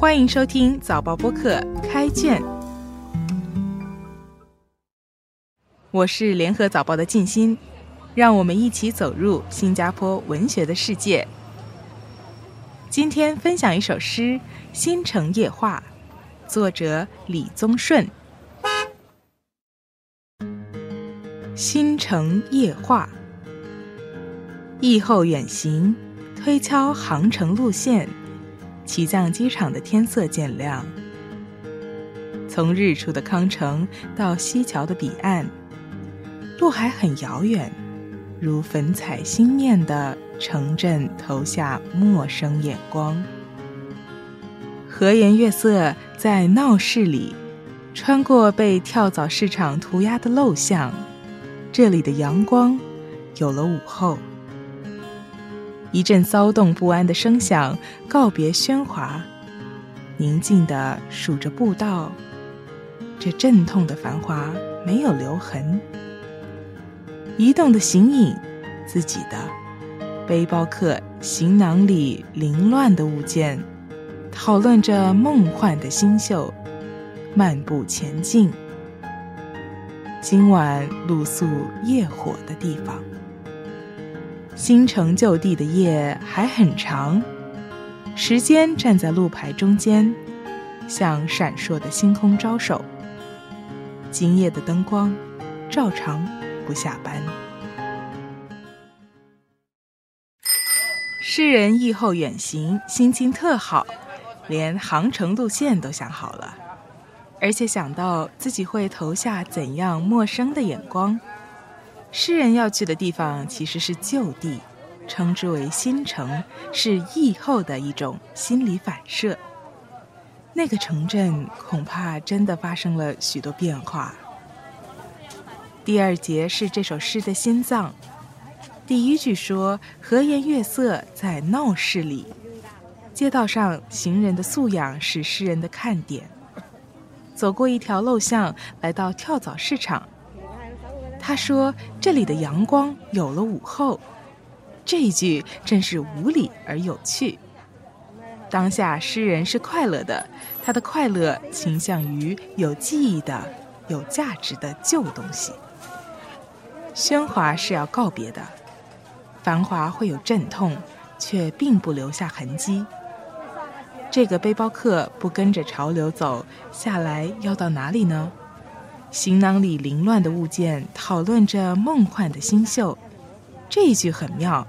欢迎收听早报播客开卷，我是联合早报的静心，让我们一起走入新加坡文学的世界。今天分享一首诗《新城夜话》，作者李宗顺。新城夜话，疫后远行，推敲航程路线。起降机场的天色渐亮，从日出的康城到西桥的彼岸，路还很遥远，如粉彩新面的城镇投下陌生眼光。和颜悦色在闹市里，穿过被跳蚤市场涂鸦的陋巷，这里的阳光有了午后。一阵骚动不安的声响告别喧哗，宁静地数着步道。这阵痛的繁华没有留痕。移动的形影，自己的背包客行囊里凌乱的物件，讨论着梦幻的星宿，漫步前进。今晚露宿夜火的地方。新城旧地的夜还很长，时间站在路牌中间，向闪烁的星空招手。今夜的灯光，照常不下班。诗人疫后远行，心情特好，连航程路线都想好了，而且想到自己会投下怎样陌生的眼光。诗人要去的地方其实是旧地，称之为新城，是疫后的一种心理反射。那个城镇恐怕真的发生了许多变化。第二节是这首诗的心脏。第一句说：“和颜悦色在闹市里，街道上行人的素养是诗人的看点。走过一条陋巷，来到跳蚤市场。”他说：“这里的阳光有了午后。”这一句真是无理而有趣。当下诗人是快乐的，他的快乐倾向于有记忆的、有价值的旧东西。喧哗是要告别的，繁华会有阵痛，却并不留下痕迹。这个背包客不跟着潮流走，下来要到哪里呢？行囊里凌乱的物件讨论着梦幻的星宿，这一句很妙。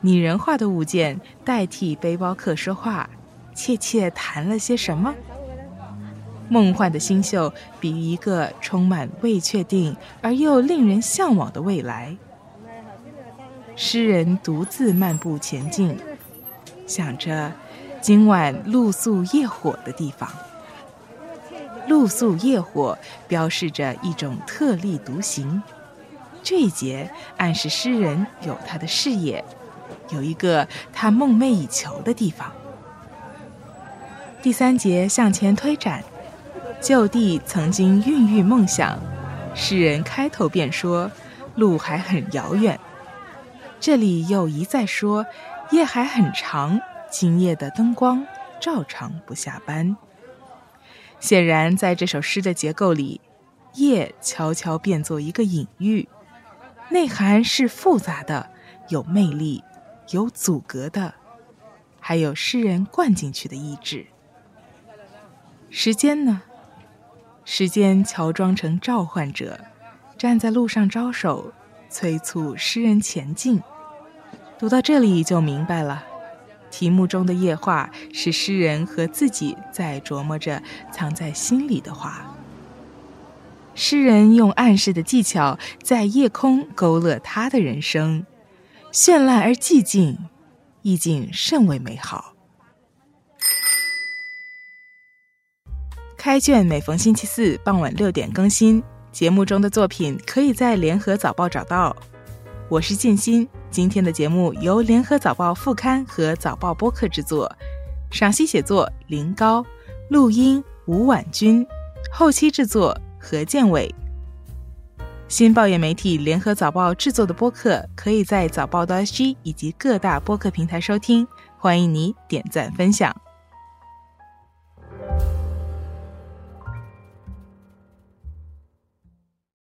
拟人化的物件代替背包客说话，切切谈了些什么？梦幻的星宿比喻一个充满未确定而又令人向往的未来。诗人独自漫步前进，想着今晚露宿夜火的地方。露宿夜火标示着一种特立独行，这一节暗示诗人有他的事业，有一个他梦寐以求的地方。第三节向前推展，就地曾经孕育梦想，诗人开头便说路还很遥远，这里又一再说夜还很长，今夜的灯光照常不下班。显然，在这首诗的结构里，夜悄悄变作一个隐喻，内涵是复杂的，有魅力，有阻隔的，还有诗人灌进去的意志。时间呢？时间乔装成召唤者，站在路上招手，催促诗人前进。读到这里就明白了。题目中的夜话是诗人和自己在琢磨着藏在心里的话。诗人用暗示的技巧在夜空勾勒他的人生，绚烂而寂静，意境甚为美好。开卷每逢星期四傍晚六点更新，节目中的作品可以在联合早报找到。我是静心。今天的节目由联合早报副刊和早报播客制作，赏析写作林高，录音吴婉君，后期制作何建伟。新报业媒体联合早报制作的播客，可以在早报的 SG 以及各大播客平台收听，欢迎你点赞分享。